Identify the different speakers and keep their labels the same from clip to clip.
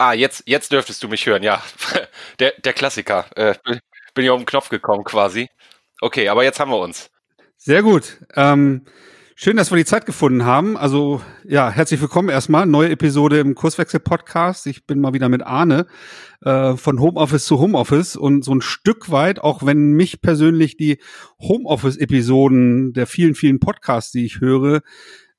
Speaker 1: Ah, jetzt, jetzt dürftest du mich hören, ja. Der, der Klassiker. Äh, bin ja auf den Knopf gekommen quasi. Okay, aber jetzt haben wir uns.
Speaker 2: Sehr gut. Ähm, schön, dass wir die Zeit gefunden haben. Also ja, herzlich willkommen erstmal. Neue Episode im Kurswechsel-Podcast. Ich bin mal wieder mit Arne äh, von Homeoffice zu Homeoffice und so ein Stück weit, auch wenn mich persönlich die Homeoffice-Episoden der vielen, vielen Podcasts, die ich höre,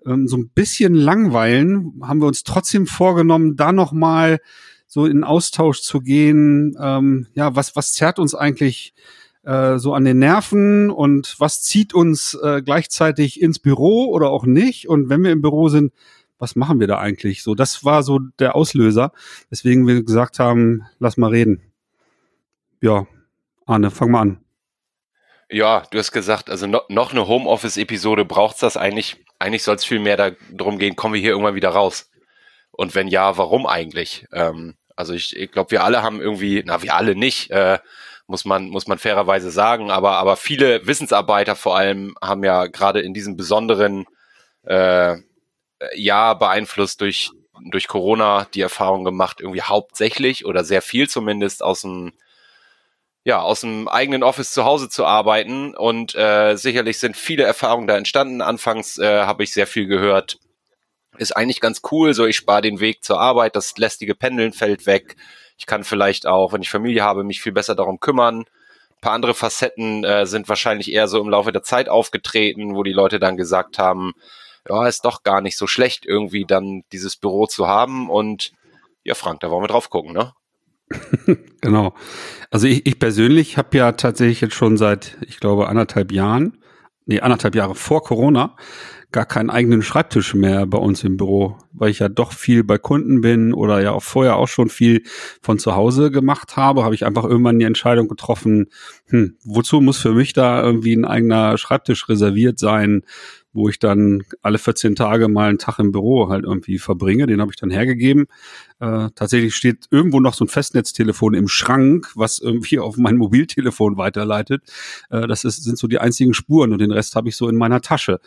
Speaker 2: ähm, so ein bisschen langweilen, haben wir uns trotzdem vorgenommen, da nochmal so in Austausch zu gehen. Ähm, ja, was, was zerrt uns eigentlich äh, so an den Nerven und was zieht uns äh, gleichzeitig ins Büro oder auch nicht? Und wenn wir im Büro sind, was machen wir da eigentlich? So, das war so der Auslöser, weswegen wir gesagt haben, lass mal reden. Ja, Arne, fang mal an.
Speaker 1: Ja, du hast gesagt, also no, noch eine Homeoffice-Episode braucht's das eigentlich. Eigentlich soll es viel mehr darum gehen, kommen wir hier irgendwann wieder raus. Und wenn ja, warum eigentlich? Ähm, also ich, ich glaube, wir alle haben irgendwie, na, wir alle nicht, äh, muss man, muss man fairerweise sagen, aber, aber viele Wissensarbeiter vor allem haben ja gerade in diesem besonderen äh, Jahr beeinflusst durch, durch Corona die Erfahrung gemacht, irgendwie hauptsächlich oder sehr viel zumindest aus dem ja, aus dem eigenen Office zu Hause zu arbeiten. Und äh, sicherlich sind viele Erfahrungen da entstanden. Anfangs äh, habe ich sehr viel gehört. Ist eigentlich ganz cool, so ich spare den Weg zur Arbeit, das lästige Pendeln fällt weg. Ich kann vielleicht auch, wenn ich Familie habe, mich viel besser darum kümmern. Ein paar andere Facetten äh, sind wahrscheinlich eher so im Laufe der Zeit aufgetreten, wo die Leute dann gesagt haben, ja, ist doch gar nicht so schlecht, irgendwie dann dieses Büro zu haben. Und ja, Frank, da wollen wir drauf gucken, ne?
Speaker 2: genau. Also ich, ich persönlich habe ja tatsächlich jetzt schon seit, ich glaube, anderthalb Jahren, nee, anderthalb Jahre vor Corona, gar keinen eigenen Schreibtisch mehr bei uns im Büro, weil ich ja doch viel bei Kunden bin oder ja auch vorher auch schon viel von zu Hause gemacht habe, habe ich einfach irgendwann die Entscheidung getroffen, hm, wozu muss für mich da irgendwie ein eigener Schreibtisch reserviert sein? Wo ich dann alle 14 Tage mal einen Tag im Büro halt irgendwie verbringe. Den habe ich dann hergegeben. Äh, tatsächlich steht irgendwo noch so ein Festnetztelefon im Schrank, was irgendwie auf mein Mobiltelefon weiterleitet. Äh, das ist, sind so die einzigen Spuren und den Rest habe ich so in meiner Tasche.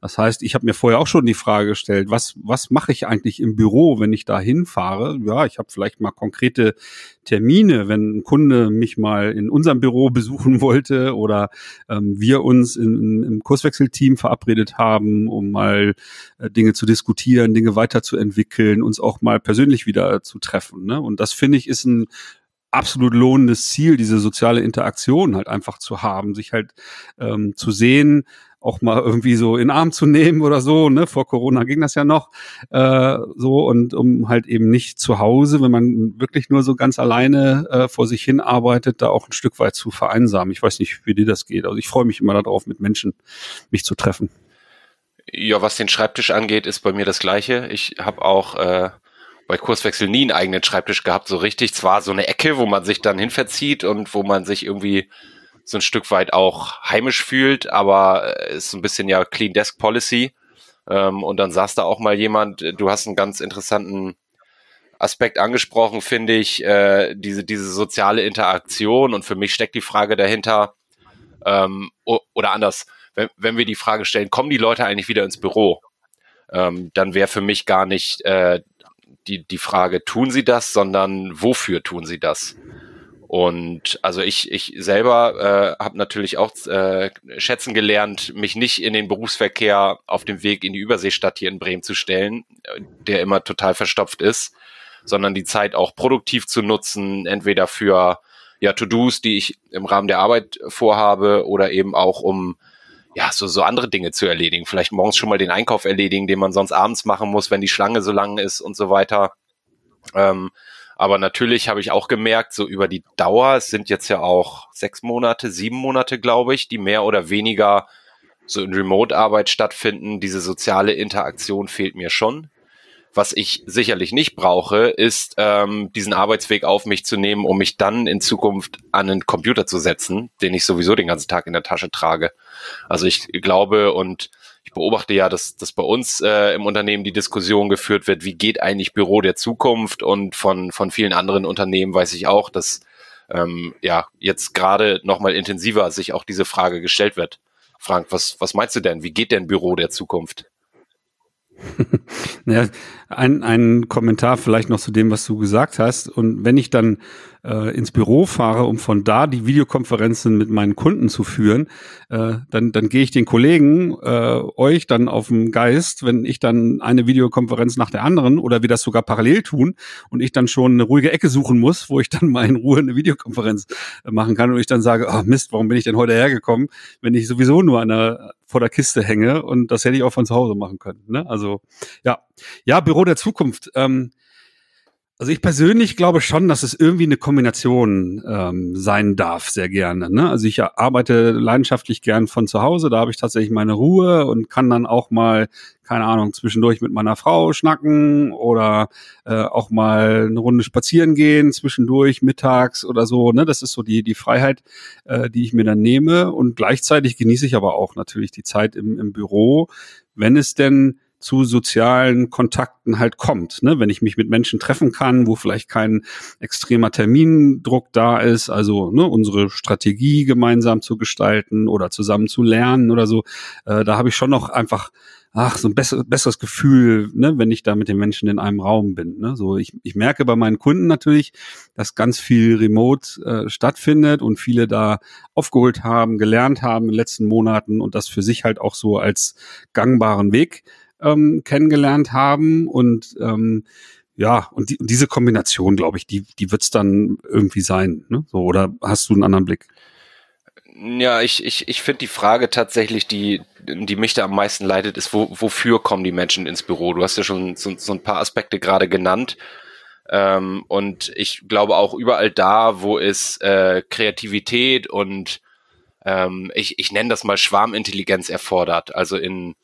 Speaker 2: Das heißt, ich habe mir vorher auch schon die Frage gestellt, was, was mache ich eigentlich im Büro, wenn ich da hinfahre? Ja, ich habe vielleicht mal konkrete Termine, wenn ein Kunde mich mal in unserem Büro besuchen wollte oder ähm, wir uns in, im Kurswechselteam verabredet haben, um mal äh, Dinge zu diskutieren, Dinge weiterzuentwickeln, uns auch mal persönlich wieder zu treffen. Ne? Und das finde ich ist ein absolut lohnendes Ziel, diese soziale Interaktion halt einfach zu haben, sich halt ähm, zu sehen, auch mal irgendwie so in Arm zu nehmen oder so. Ne? Vor Corona ging das ja noch äh, so und um halt eben nicht zu Hause, wenn man wirklich nur so ganz alleine äh, vor sich hin arbeitet, da auch ein Stück weit zu vereinsamen. Ich weiß nicht, wie dir das geht. Also ich freue mich immer darauf, mit Menschen mich zu treffen.
Speaker 1: Ja, was den Schreibtisch angeht, ist bei mir das Gleiche. Ich habe auch äh, bei Kurswechsel nie einen eigenen Schreibtisch gehabt, so richtig. Zwar so eine Ecke, wo man sich dann hinverzieht und wo man sich irgendwie so ein Stück weit auch heimisch fühlt, aber äh, ist so ein bisschen ja Clean Desk Policy. Ähm, und dann saß da auch mal jemand, du hast einen ganz interessanten Aspekt angesprochen, finde ich, äh, diese, diese soziale Interaktion. Und für mich steckt die Frage dahinter, ähm, oder anders, wenn, wenn wir die Frage stellen, kommen die Leute eigentlich wieder ins Büro? Ähm, dann wäre für mich gar nicht äh, die, die Frage, tun sie das, sondern wofür tun sie das? Und also ich, ich selber äh, habe natürlich auch äh, schätzen gelernt, mich nicht in den Berufsverkehr auf dem Weg in die Überseestadt hier in Bremen zu stellen, der immer total verstopft ist, sondern die Zeit auch produktiv zu nutzen, entweder für ja To-Dos, die ich im Rahmen der Arbeit vorhabe, oder eben auch um ja so so andere Dinge zu erledigen. Vielleicht morgens schon mal den Einkauf erledigen, den man sonst abends machen muss, wenn die Schlange so lang ist und so weiter. Ähm, aber natürlich habe ich auch gemerkt, so über die Dauer, es sind jetzt ja auch sechs Monate, sieben Monate, glaube ich, die mehr oder weniger so in Remote-Arbeit stattfinden. Diese soziale Interaktion fehlt mir schon. Was ich sicherlich nicht brauche, ist ähm, diesen Arbeitsweg auf mich zu nehmen, um mich dann in Zukunft an einen Computer zu setzen, den ich sowieso den ganzen Tag in der Tasche trage. Also ich glaube und ich beobachte ja, dass, dass bei uns äh, im Unternehmen die Diskussion geführt wird, wie geht eigentlich Büro der Zukunft und von, von vielen anderen Unternehmen weiß ich auch, dass ähm, ja jetzt gerade nochmal intensiver sich auch diese Frage gestellt wird. Frank, was, was meinst du denn? Wie geht denn Büro der Zukunft?
Speaker 2: ja, ein, ein Kommentar vielleicht noch zu dem, was du gesagt hast. Und wenn ich dann äh, ins Büro fahre, um von da die Videokonferenzen mit meinen Kunden zu führen, äh, dann, dann gehe ich den Kollegen, äh, euch dann auf den Geist, wenn ich dann eine Videokonferenz nach der anderen oder wir das sogar parallel tun und ich dann schon eine ruhige Ecke suchen muss, wo ich dann mal in Ruhe eine Videokonferenz machen kann und ich dann sage, oh Mist, warum bin ich denn heute hergekommen, wenn ich sowieso nur an der, vor der Kiste hänge und das hätte ich auch von zu Hause machen können. Ne? Also ja, ja, Büro der Zukunft. Ähm, also ich persönlich glaube schon, dass es irgendwie eine Kombination ähm, sein darf, sehr gerne. Ne? Also ich arbeite leidenschaftlich gern von zu Hause, da habe ich tatsächlich meine Ruhe und kann dann auch mal, keine Ahnung, zwischendurch mit meiner Frau schnacken oder äh, auch mal eine Runde spazieren gehen, zwischendurch, mittags oder so. Ne? Das ist so die, die Freiheit, äh, die ich mir dann nehme. Und gleichzeitig genieße ich aber auch natürlich die Zeit im, im Büro, wenn es denn zu sozialen Kontakten halt kommt. Ne? Wenn ich mich mit Menschen treffen kann, wo vielleicht kein extremer Termindruck da ist, also ne, unsere Strategie gemeinsam zu gestalten oder zusammen zu lernen oder so, äh, da habe ich schon noch einfach ach, so ein besser, besseres Gefühl, ne, wenn ich da mit den Menschen in einem Raum bin. Ne? So, ich, ich merke bei meinen Kunden natürlich, dass ganz viel Remote äh, stattfindet und viele da aufgeholt haben, gelernt haben in den letzten Monaten und das für sich halt auch so als gangbaren Weg ähm, kennengelernt haben und ähm, ja, und, die, und diese Kombination, glaube ich, die, die wird es dann irgendwie sein. Ne? So, oder hast du einen anderen Blick?
Speaker 1: Ja, ich, ich, ich finde die Frage tatsächlich, die, die mich da am meisten leitet, ist, wo, wofür kommen die Menschen ins Büro? Du hast ja schon so, so ein paar Aspekte gerade genannt. Ähm, und ich glaube auch überall da, wo es äh, Kreativität und ähm, ich, ich nenne das mal Schwarmintelligenz erfordert, also in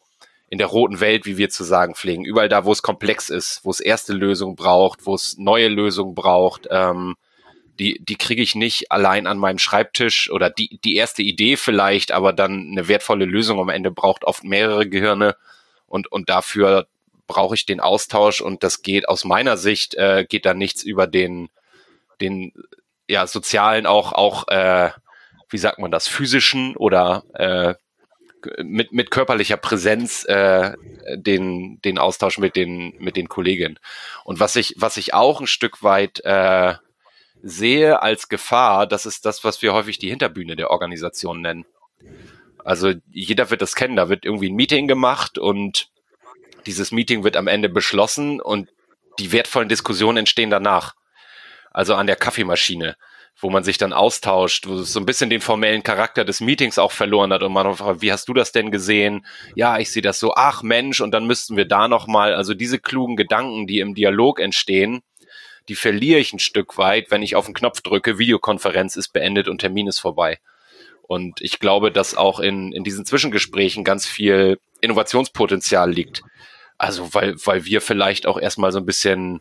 Speaker 1: in der roten Welt, wie wir zu sagen pflegen. Überall da, wo es komplex ist, wo es erste Lösungen braucht, wo es neue Lösungen braucht, ähm, die, die kriege ich nicht allein an meinem Schreibtisch oder die, die erste Idee vielleicht, aber dann eine wertvolle Lösung am Ende braucht oft mehrere Gehirne und, und dafür brauche ich den Austausch und das geht aus meiner Sicht, äh, geht da nichts über den, den ja, sozialen, auch, auch äh, wie sagt man das, physischen oder äh, mit, mit körperlicher Präsenz äh, den, den Austausch mit den, mit den Kolleginnen. Und was ich, was ich auch ein Stück weit äh, sehe als Gefahr, das ist das, was wir häufig die Hinterbühne der Organisation nennen. Also jeder wird das kennen, da wird irgendwie ein Meeting gemacht und dieses Meeting wird am Ende beschlossen und die wertvollen Diskussionen entstehen danach. Also an der Kaffeemaschine wo man sich dann austauscht, wo es so ein bisschen den formellen Charakter des Meetings auch verloren hat und man fragt, wie hast du das denn gesehen? Ja, ich sehe das so, ach Mensch, und dann müssten wir da nochmal, also diese klugen Gedanken, die im Dialog entstehen, die verliere ich ein Stück weit, wenn ich auf den Knopf drücke, Videokonferenz ist beendet und Termin ist vorbei. Und ich glaube, dass auch in, in diesen Zwischengesprächen ganz viel Innovationspotenzial liegt. Also, weil, weil wir vielleicht auch erstmal so ein bisschen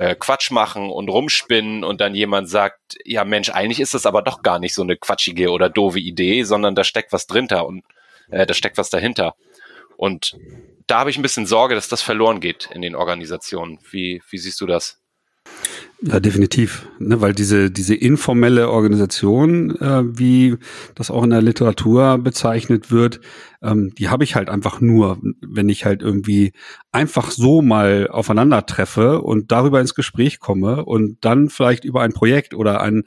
Speaker 1: äh, Quatsch machen und rumspinnen und dann jemand sagt, ja Mensch, eigentlich ist das aber doch gar nicht so eine quatschige oder doofe Idee, sondern da steckt was drinter und äh, da steckt was dahinter. Und da habe ich ein bisschen Sorge, dass das verloren geht in den Organisationen. Wie, wie siehst du das?
Speaker 2: Ja, definitiv, ne, weil diese diese informelle Organisation, äh, wie das auch in der Literatur bezeichnet wird, ähm, die habe ich halt einfach nur, wenn ich halt irgendwie einfach so mal aufeinander treffe und darüber ins Gespräch komme und dann vielleicht über ein Projekt oder ein,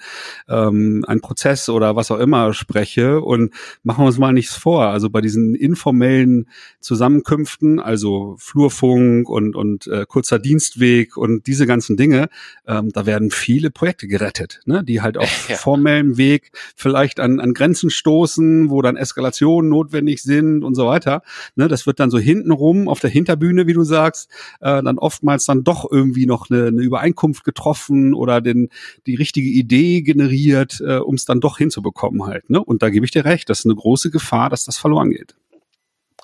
Speaker 2: ähm, ein Prozess oder was auch immer spreche und machen wir uns mal nichts vor. Also bei diesen informellen Zusammenkünften, also Flurfunk und, und äh, kurzer Dienstweg und diese ganzen Dinge, ähm, da werden viele Projekte gerettet, ne? die halt auf ja. formellem Weg vielleicht an, an Grenzen stoßen, wo dann Eskalationen notwendig sind sind und so weiter. Ne, das wird dann so hintenrum auf der Hinterbühne, wie du sagst, äh, dann oftmals dann doch irgendwie noch eine, eine Übereinkunft getroffen oder den, die richtige Idee generiert, äh, um es dann doch hinzubekommen halt. Ne? Und da gebe ich dir recht, das ist eine große Gefahr, dass das verloren geht.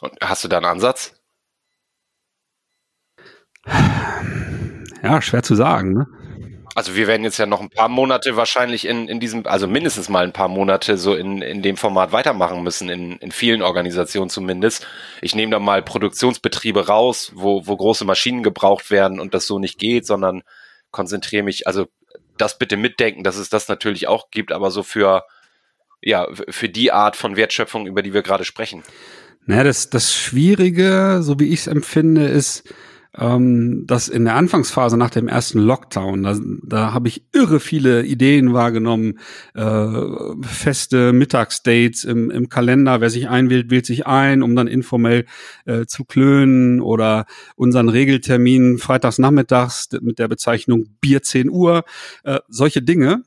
Speaker 1: Und hast du da einen Ansatz?
Speaker 2: Ja, schwer zu sagen. Ne?
Speaker 1: Also wir werden jetzt ja noch ein paar Monate wahrscheinlich in, in diesem, also mindestens mal ein paar Monate so in, in dem Format weitermachen müssen, in, in vielen Organisationen zumindest. Ich nehme da mal Produktionsbetriebe raus, wo, wo große Maschinen gebraucht werden und das so nicht geht, sondern konzentriere mich, also das bitte mitdenken, dass es das natürlich auch gibt, aber so für, ja, für die Art von Wertschöpfung, über die wir gerade sprechen.
Speaker 2: Naja, das, das Schwierige, so wie ich es empfinde, ist, ähm, dass in der Anfangsphase nach dem ersten Lockdown, da, da habe ich irre viele Ideen wahrgenommen, äh, feste Mittagsdates im, im Kalender, wer sich einwählt, wählt sich ein, um dann informell äh, zu klönen oder unseren Regeltermin freitags nachmittags mit der Bezeichnung Bier 10 Uhr, äh, solche Dinge.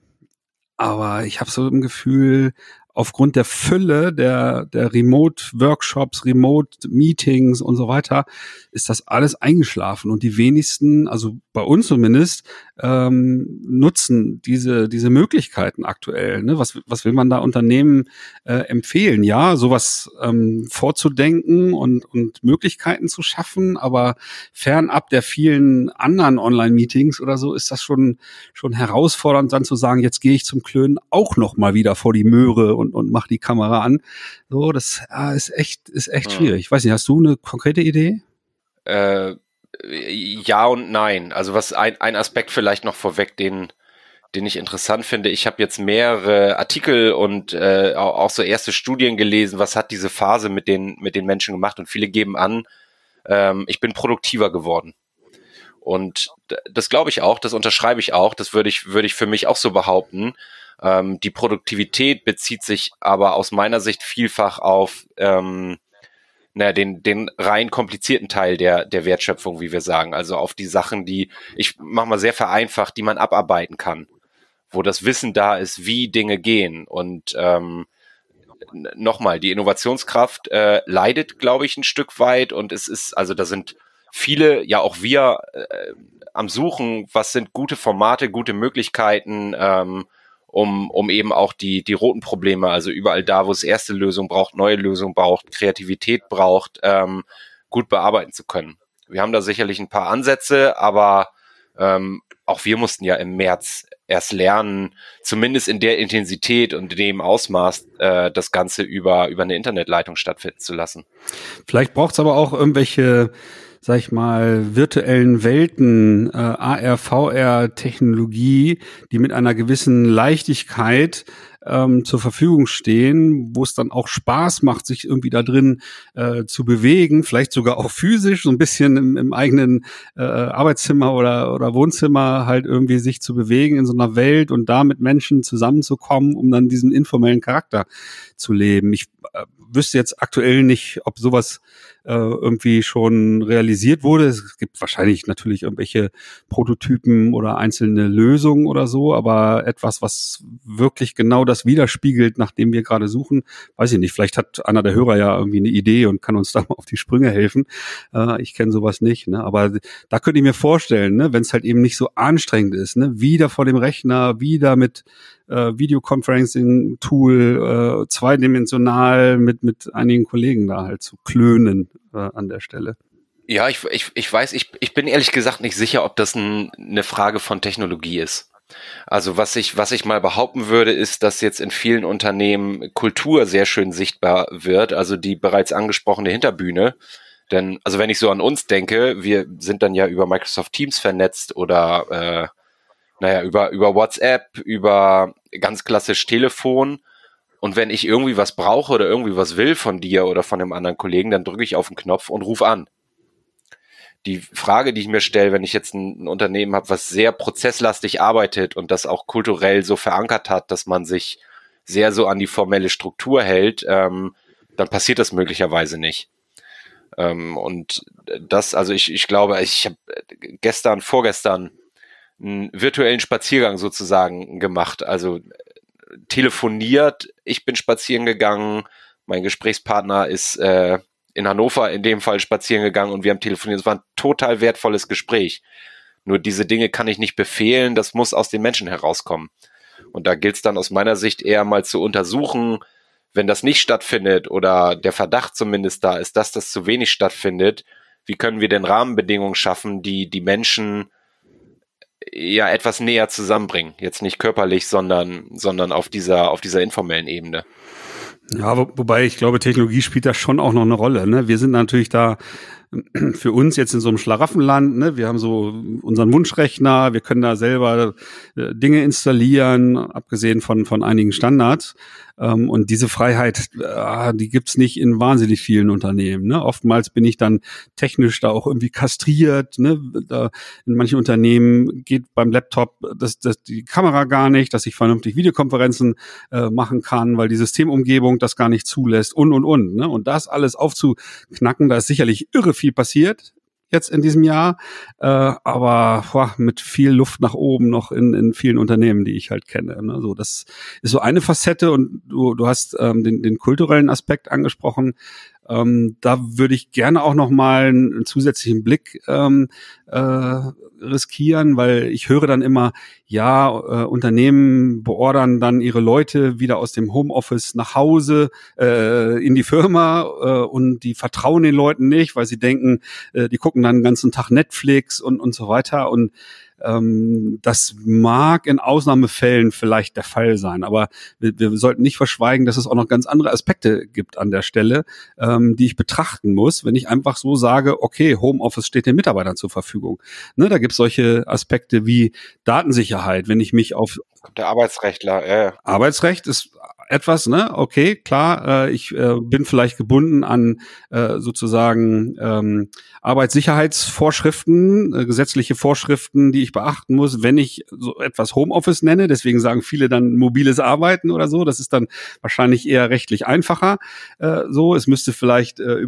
Speaker 2: Aber ich habe so im Gefühl, aufgrund der Fülle der, der Remote-Workshops, Remote-Meetings und so weiter, ist das alles eingeschlafen. Und die wenigsten, also bei uns zumindest, ähm, nutzen diese, diese Möglichkeiten aktuell. Ne? Was, was will man da Unternehmen äh, empfehlen? Ja, sowas ähm, vorzudenken und, und Möglichkeiten zu schaffen, aber fernab der vielen anderen Online-Meetings oder so ist das schon, schon herausfordernd, dann zu sagen, jetzt gehe ich zum Klönen auch noch mal wieder vor die Möhre und, und mach die Kamera an. So, das ja, ist echt, ist echt schwierig. Ich weiß nicht, hast du eine konkrete Idee?
Speaker 1: Äh, ja und nein. Also was ein, ein Aspekt vielleicht noch vorweg, den, den ich interessant finde. Ich habe jetzt mehrere Artikel und äh, auch so erste Studien gelesen, was hat diese Phase mit den, mit den Menschen gemacht und viele geben an, ähm, ich bin produktiver geworden. Und das glaube ich auch, das unterschreibe ich auch, das würde ich, würde ich für mich auch so behaupten. Ähm, die Produktivität bezieht sich aber aus meiner Sicht vielfach auf ähm, naja, den, den rein komplizierten Teil der, der Wertschöpfung, wie wir sagen. Also auf die Sachen, die, ich mach mal sehr vereinfacht, die man abarbeiten kann. Wo das Wissen da ist, wie Dinge gehen. Und ähm, nochmal, die Innovationskraft äh, leidet, glaube ich, ein Stück weit. Und es ist, also da sind viele, ja auch wir, äh, am Suchen, was sind gute Formate, gute Möglichkeiten, ähm, um, um eben auch die, die roten Probleme, also überall da, wo es erste Lösung braucht, neue Lösung braucht, Kreativität braucht, ähm, gut bearbeiten zu können. Wir haben da sicherlich ein paar Ansätze, aber ähm, auch wir mussten ja im März erst lernen, zumindest in der Intensität und in dem Ausmaß, äh, das Ganze über, über eine Internetleitung stattfinden zu lassen.
Speaker 2: Vielleicht braucht es aber auch irgendwelche sag ich mal, virtuellen Welten, äh, AR, VR-Technologie, die mit einer gewissen Leichtigkeit ähm, zur Verfügung stehen, wo es dann auch Spaß macht, sich irgendwie da drin äh, zu bewegen, vielleicht sogar auch physisch, so ein bisschen im, im eigenen äh, Arbeitszimmer oder, oder Wohnzimmer halt irgendwie sich zu bewegen in so einer Welt und da mit Menschen zusammenzukommen, um dann diesen informellen Charakter zu leben. Ich äh, wüsste jetzt aktuell nicht, ob sowas irgendwie schon realisiert wurde. Es gibt wahrscheinlich natürlich irgendwelche Prototypen oder einzelne Lösungen oder so, aber etwas, was wirklich genau das widerspiegelt, nach dem wir gerade suchen, weiß ich nicht. Vielleicht hat einer der Hörer ja irgendwie eine Idee und kann uns da mal auf die Sprünge helfen. Äh, ich kenne sowas nicht, ne? aber da könnte ich mir vorstellen, ne, wenn es halt eben nicht so anstrengend ist, ne, wieder vor dem Rechner, wieder mit äh, Videoconferencing-Tool, äh, zweidimensional mit, mit einigen Kollegen da halt zu klönen äh, an der Stelle.
Speaker 1: Ja, ich, ich, ich weiß, ich, ich bin ehrlich gesagt nicht sicher, ob das ein, eine Frage von Technologie ist. Also was ich, was ich mal behaupten würde, ist, dass jetzt in vielen Unternehmen Kultur sehr schön sichtbar wird, also die bereits angesprochene Hinterbühne. Denn, also wenn ich so an uns denke, wir sind dann ja über Microsoft Teams vernetzt oder äh, naja, über, über WhatsApp, über ganz klassisch Telefon. Und wenn ich irgendwie was brauche oder irgendwie was will von dir oder von einem anderen Kollegen, dann drücke ich auf den Knopf und rufe an. Die Frage, die ich mir stelle, wenn ich jetzt ein, ein Unternehmen habe, was sehr prozesslastig arbeitet und das auch kulturell so verankert hat, dass man sich sehr so an die formelle Struktur hält, ähm, dann passiert das möglicherweise nicht. Ähm, und das, also ich, ich glaube, ich habe gestern, vorgestern einen virtuellen Spaziergang sozusagen gemacht. Also telefoniert, ich bin spazieren gegangen, mein Gesprächspartner ist äh, in Hannover in dem Fall spazieren gegangen und wir haben telefoniert. Es war ein total wertvolles Gespräch. Nur diese Dinge kann ich nicht befehlen, das muss aus den Menschen herauskommen. Und da gilt es dann aus meiner Sicht eher mal zu untersuchen, wenn das nicht stattfindet oder der Verdacht zumindest da ist, dass das zu wenig stattfindet, wie können wir denn Rahmenbedingungen schaffen, die die Menschen ja etwas näher zusammenbringen. Jetzt nicht körperlich, sondern, sondern auf dieser, auf dieser informellen Ebene.
Speaker 2: Ja, wo, wobei ich glaube, Technologie spielt da schon auch noch eine Rolle. Ne? Wir sind natürlich da für uns jetzt in so einem Schlaraffenland, ne, wir haben so unseren Wunschrechner, wir können da selber äh, Dinge installieren, abgesehen von, von einigen Standards. Ähm, und diese Freiheit, äh, die gibt's nicht in wahnsinnig vielen Unternehmen. Ne? Oftmals bin ich dann technisch da auch irgendwie kastriert. Ne? Da in manchen Unternehmen geht beim Laptop das, das, die Kamera gar nicht, dass ich vernünftig Videokonferenzen äh, machen kann, weil die Systemumgebung das gar nicht zulässt und, und, und. Ne? Und das alles aufzuknacken, da ist sicherlich irre viel passiert jetzt in diesem Jahr, äh, aber boah, mit viel Luft nach oben noch in, in vielen Unternehmen, die ich halt kenne. Ne? So, das ist so eine Facette und du, du hast ähm, den, den kulturellen Aspekt angesprochen. Ähm, da würde ich gerne auch noch mal einen, einen zusätzlichen Blick ähm, äh, riskieren, weil ich höre dann immer, ja, äh, Unternehmen beordern dann ihre Leute wieder aus dem Homeoffice nach Hause äh, in die Firma äh, und die vertrauen den Leuten nicht, weil sie denken, äh, die gucken dann den ganzen Tag Netflix und und so weiter. Und ähm, das mag in Ausnahmefällen vielleicht der Fall sein, aber wir, wir, sollten nicht verschweigen, dass es auch noch ganz andere Aspekte gibt an der Stelle, ähm, die ich betrachten muss, wenn ich einfach so sage, okay, Homeoffice steht den Mitarbeitern zur Verfügung. Ne, da gibt es solche Aspekte wie Datensicherheit, wenn ich mich auf
Speaker 1: der Arbeitsrechtler.
Speaker 2: Äh. Arbeitsrecht ist etwas, ne? Okay, klar, äh, ich äh, bin vielleicht gebunden an äh, sozusagen ähm, Arbeitssicherheitsvorschriften, äh, gesetzliche Vorschriften, die ich beachten muss, wenn ich so etwas Homeoffice nenne. Deswegen sagen viele dann mobiles Arbeiten oder so. Das ist dann wahrscheinlich eher rechtlich einfacher. Äh, so, es müsste vielleicht äh,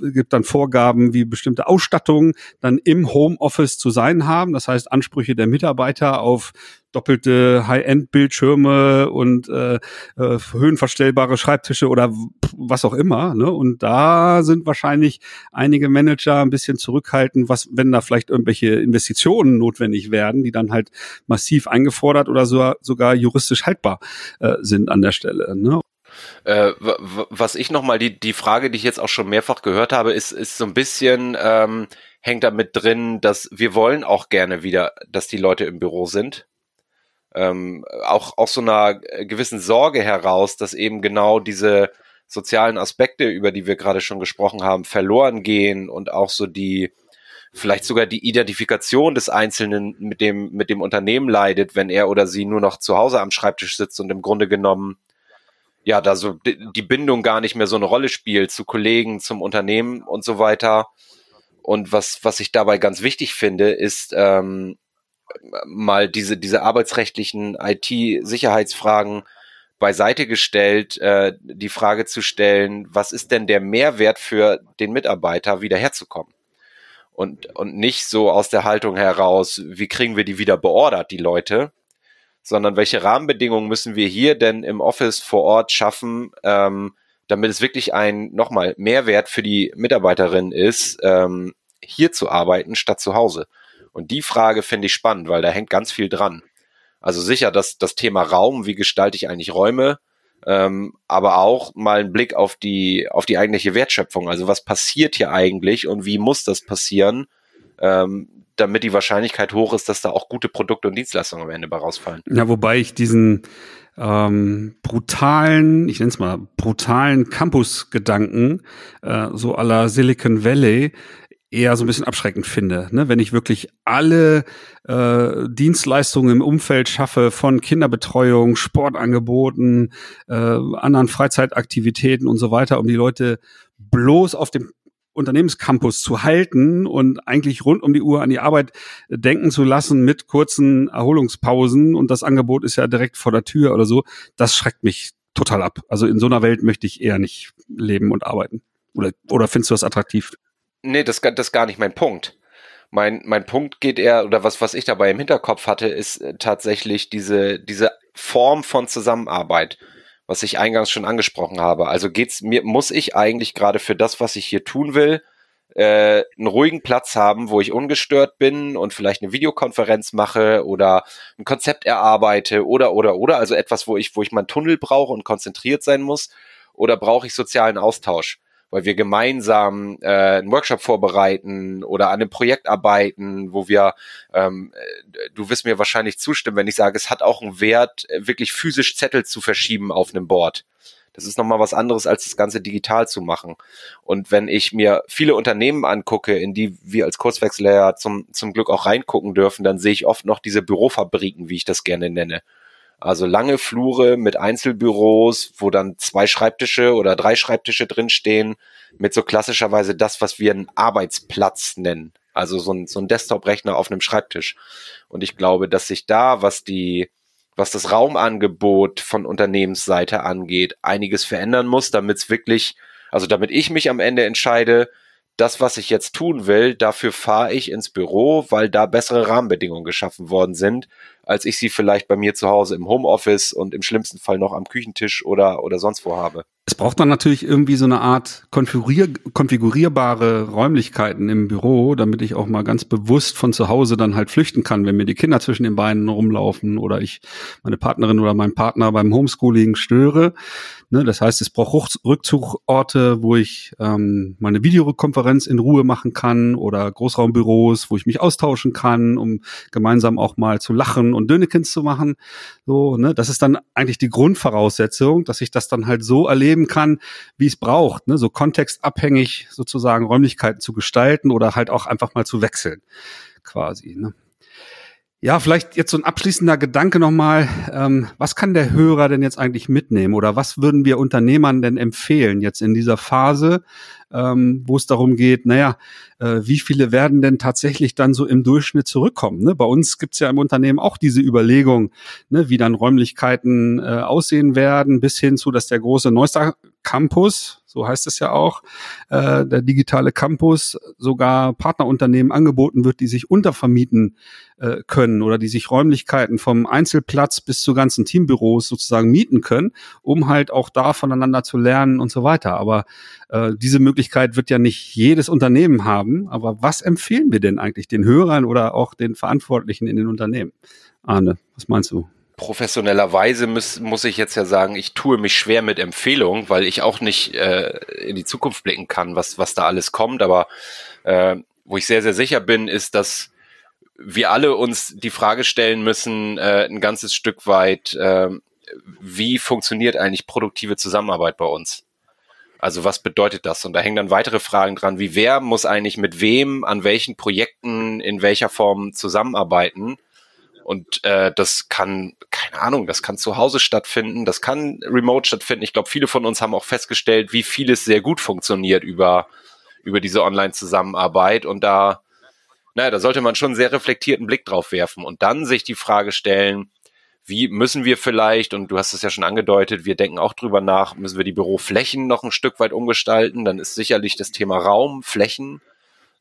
Speaker 2: gibt dann Vorgaben, wie bestimmte Ausstattungen dann im Homeoffice zu sein haben. Das heißt Ansprüche der Mitarbeiter auf doppelte High-End-Bildschirme und äh, äh, höhenverstellbare Schreibtische oder was auch immer. Ne? Und da sind wahrscheinlich einige Manager ein bisschen zurückhaltend, was, wenn da vielleicht irgendwelche Investitionen notwendig werden, die dann halt massiv eingefordert oder so, sogar juristisch haltbar äh, sind an der Stelle. Ne?
Speaker 1: Äh, was ich nochmal, die, die Frage, die ich jetzt auch schon mehrfach gehört habe, ist, ist so ein bisschen, ähm, hängt da mit drin, dass wir wollen auch gerne wieder, dass die Leute im Büro sind ähm, auch aus so einer gewissen Sorge heraus, dass eben genau diese sozialen Aspekte, über die wir gerade schon gesprochen haben, verloren gehen und auch so die vielleicht sogar die Identifikation des Einzelnen mit dem mit dem Unternehmen leidet, wenn er oder sie nur noch zu Hause am Schreibtisch sitzt und im Grunde genommen ja da so die Bindung gar nicht mehr so eine Rolle spielt zu Kollegen, zum Unternehmen und so weiter. Und was was ich dabei ganz wichtig finde, ist ähm, mal diese, diese arbeitsrechtlichen IT-Sicherheitsfragen beiseite gestellt, äh, die Frage zu stellen, was ist denn der Mehrwert für den Mitarbeiter, wieder herzukommen? Und, und nicht so aus der Haltung heraus, wie kriegen wir die wieder beordert, die Leute, sondern welche Rahmenbedingungen müssen wir hier denn im Office vor Ort schaffen, ähm, damit es wirklich ein, nochmal, Mehrwert für die Mitarbeiterin ist, ähm, hier zu arbeiten statt zu Hause. Und die Frage finde ich spannend, weil da hängt ganz viel dran. Also sicher, dass das Thema Raum, wie gestalte ich eigentlich Räume, ähm, aber auch mal einen Blick auf die, auf die eigentliche Wertschöpfung. Also was passiert hier eigentlich und wie muss das passieren, ähm, damit die Wahrscheinlichkeit hoch ist, dass da auch gute Produkte und Dienstleistungen am Ende bei rausfallen.
Speaker 2: Ja, wobei ich diesen ähm, brutalen, ich nenne es mal, brutalen Campus-Gedanken, äh, so aller Silicon Valley, eher so ein bisschen abschreckend finde. Ne? Wenn ich wirklich alle äh, Dienstleistungen im Umfeld schaffe von Kinderbetreuung, Sportangeboten, äh, anderen Freizeitaktivitäten und so weiter, um die Leute bloß auf dem Unternehmenscampus zu halten und eigentlich rund um die Uhr an die Arbeit denken zu lassen mit kurzen Erholungspausen und das Angebot ist ja direkt vor der Tür oder so, das schreckt mich total ab. Also in so einer Welt möchte ich eher nicht leben und arbeiten. Oder, oder findest du das attraktiv?
Speaker 1: Nee, das, das ist gar nicht mein Punkt. Mein, mein Punkt geht eher, oder was, was ich dabei im Hinterkopf hatte, ist äh, tatsächlich diese, diese Form von Zusammenarbeit, was ich eingangs schon angesprochen habe. Also geht's mir, muss ich eigentlich gerade für das, was ich hier tun will, äh, einen ruhigen Platz haben, wo ich ungestört bin und vielleicht eine Videokonferenz mache oder ein Konzept erarbeite oder oder oder also etwas, wo ich wo ich meinen Tunnel brauche und konzentriert sein muss oder brauche ich sozialen Austausch? Weil wir gemeinsam äh, einen Workshop vorbereiten oder an einem Projekt arbeiten, wo wir, ähm, äh, du wirst mir wahrscheinlich zustimmen, wenn ich sage, es hat auch einen Wert, wirklich physisch Zettel zu verschieben auf einem Board. Das ist nochmal was anderes, als das Ganze digital zu machen. Und wenn ich mir viele Unternehmen angucke, in die wir als Kurzwechsler zum, zum Glück auch reingucken dürfen, dann sehe ich oft noch diese Bürofabriken, wie ich das gerne nenne. Also lange Flure mit Einzelbüros, wo dann zwei Schreibtische oder drei Schreibtische drinstehen, mit so klassischerweise das, was wir einen Arbeitsplatz nennen. Also so ein, so ein Desktop-Rechner auf einem Schreibtisch. Und ich glaube, dass sich da, was die, was das Raumangebot von Unternehmensseite angeht, einiges verändern muss, damit es wirklich, also damit ich mich am Ende entscheide, das, was ich jetzt tun will, dafür fahre ich ins Büro, weil da bessere Rahmenbedingungen geschaffen worden sind, als ich sie vielleicht bei mir zu Hause im Homeoffice und im schlimmsten Fall noch am Küchentisch oder, oder sonst wo habe.
Speaker 2: Es braucht dann natürlich irgendwie so eine Art konfigurier konfigurierbare Räumlichkeiten im Büro, damit ich auch mal ganz bewusst von zu Hause dann halt flüchten kann, wenn mir die Kinder zwischen den Beinen rumlaufen oder ich meine Partnerin oder meinen Partner beim Homeschooling störe. Ne, das heißt, es braucht Rückzugorte, wo ich ähm, meine Videokonferenz in Ruhe machen kann oder Großraumbüros, wo ich mich austauschen kann, um gemeinsam auch mal zu lachen und Dönekins zu machen. So, ne, das ist dann eigentlich die Grundvoraussetzung, dass ich das dann halt so erleben kann, wie es braucht, ne, so kontextabhängig sozusagen Räumlichkeiten zu gestalten oder halt auch einfach mal zu wechseln, quasi. Ne. Ja, vielleicht jetzt so ein abschließender Gedanke nochmal. Ähm, was kann der Hörer denn jetzt eigentlich mitnehmen oder was würden wir Unternehmern denn empfehlen jetzt in dieser Phase, ähm, wo es darum geht, naja, äh, wie viele werden denn tatsächlich dann so im Durchschnitt zurückkommen? Ne? Bei uns gibt's ja im Unternehmen auch diese Überlegung, ne, wie dann Räumlichkeiten äh, aussehen werden, bis hin zu, dass der große Neustar Campus, so heißt es ja auch, äh, der digitale Campus sogar Partnerunternehmen angeboten wird, die sich untervermieten äh, können oder die sich Räumlichkeiten vom Einzelplatz bis zu ganzen Teambüros sozusagen mieten können, um halt auch da voneinander zu lernen und so weiter. Aber äh, diese Möglichkeit wird ja nicht jedes Unternehmen haben. Aber was empfehlen wir denn eigentlich den Hörern oder auch den Verantwortlichen in den Unternehmen? Arne, was meinst du?
Speaker 1: professionellerweise muss, muss ich jetzt ja sagen, ich tue mich schwer mit Empfehlungen, weil ich auch nicht äh, in die Zukunft blicken kann, was, was da alles kommt. Aber äh, wo ich sehr, sehr sicher bin, ist, dass wir alle uns die Frage stellen müssen, äh, ein ganzes Stück weit, äh, wie funktioniert eigentlich produktive Zusammenarbeit bei uns? Also was bedeutet das? Und da hängen dann weitere Fragen dran, wie wer muss eigentlich mit wem, an welchen Projekten, in welcher Form zusammenarbeiten? Und äh, das kann, keine Ahnung, das kann zu Hause stattfinden, das kann remote stattfinden. Ich glaube, viele von uns haben auch festgestellt, wie vieles sehr gut funktioniert über, über diese Online-Zusammenarbeit. Und da, naja, da sollte man schon einen sehr reflektierten Blick drauf werfen und dann sich die Frage stellen, wie müssen wir vielleicht, und du hast es ja schon angedeutet, wir denken auch drüber nach, müssen wir die Büroflächen noch ein Stück weit umgestalten? Dann ist sicherlich das Thema Raum, Flächen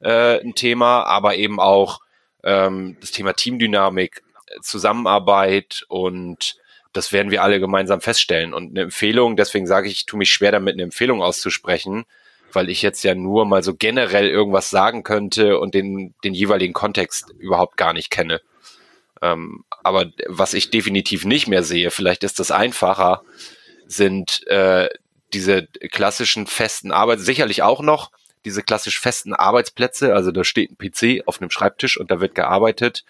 Speaker 1: äh, ein Thema, aber eben auch ähm, das Thema Teamdynamik, Zusammenarbeit und das werden wir alle gemeinsam feststellen. Und eine Empfehlung, deswegen sage ich, ich tue mich schwer damit, eine Empfehlung auszusprechen, weil ich jetzt ja nur mal so generell irgendwas sagen könnte und den, den jeweiligen Kontext überhaupt gar nicht kenne. Ähm, aber was ich definitiv nicht mehr sehe, vielleicht ist das einfacher, sind äh, diese klassischen festen Arbeit, sicherlich auch noch diese klassisch festen Arbeitsplätze, also da steht ein PC auf einem Schreibtisch und da wird gearbeitet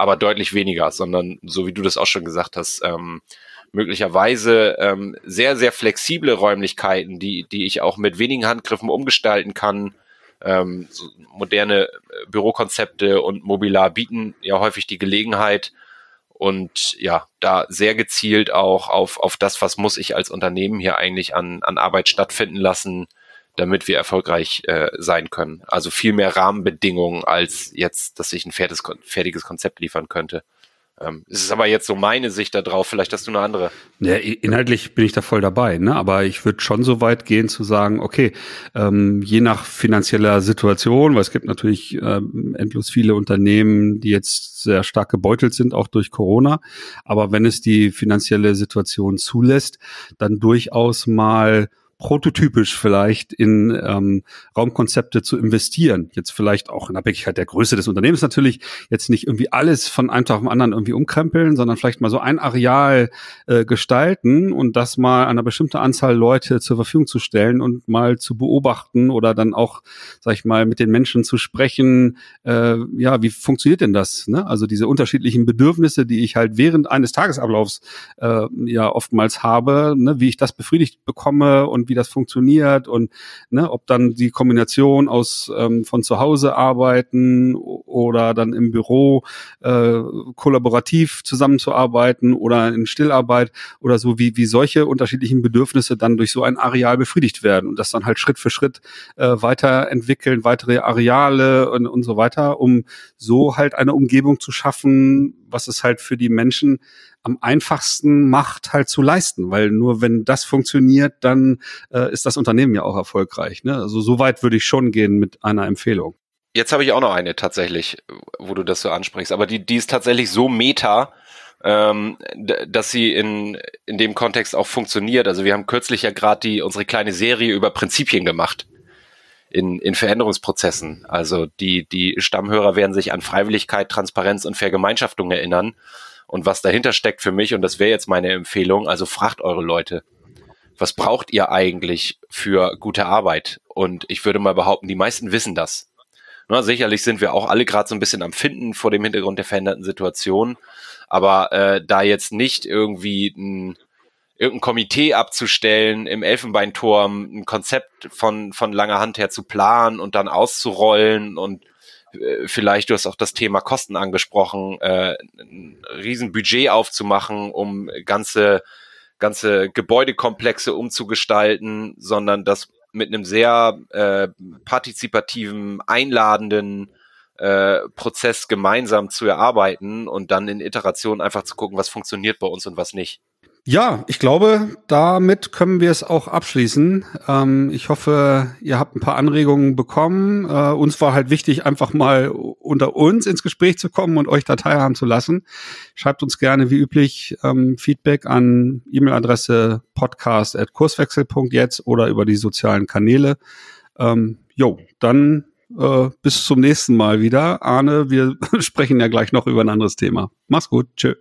Speaker 1: aber deutlich weniger, sondern so wie du das auch schon gesagt hast, ähm, möglicherweise ähm, sehr, sehr flexible Räumlichkeiten, die, die ich auch mit wenigen Handgriffen umgestalten kann. Ähm, so moderne äh, Bürokonzepte und Mobilar bieten ja häufig die Gelegenheit und ja, da sehr gezielt auch auf, auf das, was muss ich als Unternehmen hier eigentlich an, an Arbeit stattfinden lassen, damit wir erfolgreich äh, sein können. Also viel mehr Rahmenbedingungen als jetzt, dass ich ein fertiges, fertiges Konzept liefern könnte. Ähm, es ist aber jetzt so meine Sicht darauf, vielleicht hast du eine andere.
Speaker 2: Ja, inhaltlich bin ich da voll dabei, ne? aber ich würde schon so weit gehen zu sagen, okay, ähm, je nach finanzieller Situation, weil es gibt natürlich ähm, endlos viele Unternehmen, die jetzt sehr stark gebeutelt sind, auch durch Corona, aber wenn es die finanzielle Situation zulässt, dann durchaus mal prototypisch vielleicht in ähm, Raumkonzepte zu investieren. Jetzt vielleicht auch in Abhängigkeit der Größe des Unternehmens natürlich, jetzt nicht irgendwie alles von einem Tag auf den anderen irgendwie umkrempeln, sondern vielleicht mal so ein Areal äh, gestalten und das mal einer bestimmten Anzahl Leute zur Verfügung zu stellen und mal zu beobachten oder dann auch, sag ich mal, mit den Menschen zu sprechen. Äh, ja, wie funktioniert denn das? Ne? Also diese unterschiedlichen Bedürfnisse, die ich halt während eines Tagesablaufs äh, ja oftmals habe, ne? wie ich das befriedigt bekomme und wie das funktioniert und ne, ob dann die Kombination aus ähm, von zu Hause arbeiten oder dann im Büro äh, kollaborativ zusammenzuarbeiten oder in Stillarbeit oder so, wie, wie solche unterschiedlichen Bedürfnisse dann durch so ein Areal befriedigt werden und das dann halt Schritt für Schritt äh, weiterentwickeln, weitere Areale und, und so weiter, um so halt eine Umgebung zu schaffen, was es halt für die Menschen am einfachsten macht, halt zu leisten. Weil nur wenn das funktioniert, dann äh, ist das Unternehmen ja auch erfolgreich. Ne? Also so weit würde ich schon gehen mit einer Empfehlung.
Speaker 1: Jetzt habe ich auch noch eine tatsächlich, wo du das so ansprichst. Aber die, die ist tatsächlich so meta, ähm, dass sie in, in dem Kontext auch funktioniert. Also wir haben kürzlich ja gerade die unsere kleine Serie über Prinzipien gemacht in, in Veränderungsprozessen. Also die, die Stammhörer werden sich an Freiwilligkeit, Transparenz und Vergemeinschaftung erinnern. Und was dahinter steckt für mich, und das wäre jetzt meine Empfehlung, also fragt eure Leute, was braucht ihr eigentlich für gute Arbeit? Und ich würde mal behaupten, die meisten wissen das. Na, sicherlich sind wir auch alle gerade so ein bisschen am Finden vor dem Hintergrund der veränderten Situation. Aber äh, da jetzt nicht irgendwie ein, irgendein Komitee abzustellen, im Elfenbeinturm ein Konzept von, von langer Hand her zu planen und dann auszurollen und äh, vielleicht, du hast auch das Thema Kosten angesprochen, äh, ein Riesenbudget aufzumachen, um ganze, ganze Gebäudekomplexe umzugestalten, sondern das mit einem sehr äh, partizipativen, einladenden äh, Prozess gemeinsam zu erarbeiten und dann in Iterationen einfach zu gucken, was funktioniert bei uns und was nicht.
Speaker 2: Ja, ich glaube, damit können wir es auch abschließen. Ähm, ich hoffe, ihr habt ein paar Anregungen bekommen. Äh, uns war halt wichtig, einfach mal unter uns ins Gespräch zu kommen und euch da teilhaben zu lassen. Schreibt uns gerne wie üblich ähm, Feedback an E-Mail-Adresse podcast.kurswechsel.jetzt oder über die sozialen Kanäle. Ähm, jo, dann äh, bis zum nächsten Mal wieder. Arne, wir sprechen ja gleich noch über ein anderes Thema. Mach's gut. Tschö.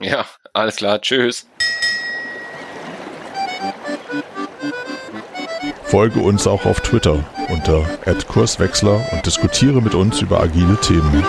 Speaker 1: Ja, alles klar. Tschüss.
Speaker 3: Folge uns auch auf Twitter unter @kurswechsler und diskutiere mit uns über agile Themen.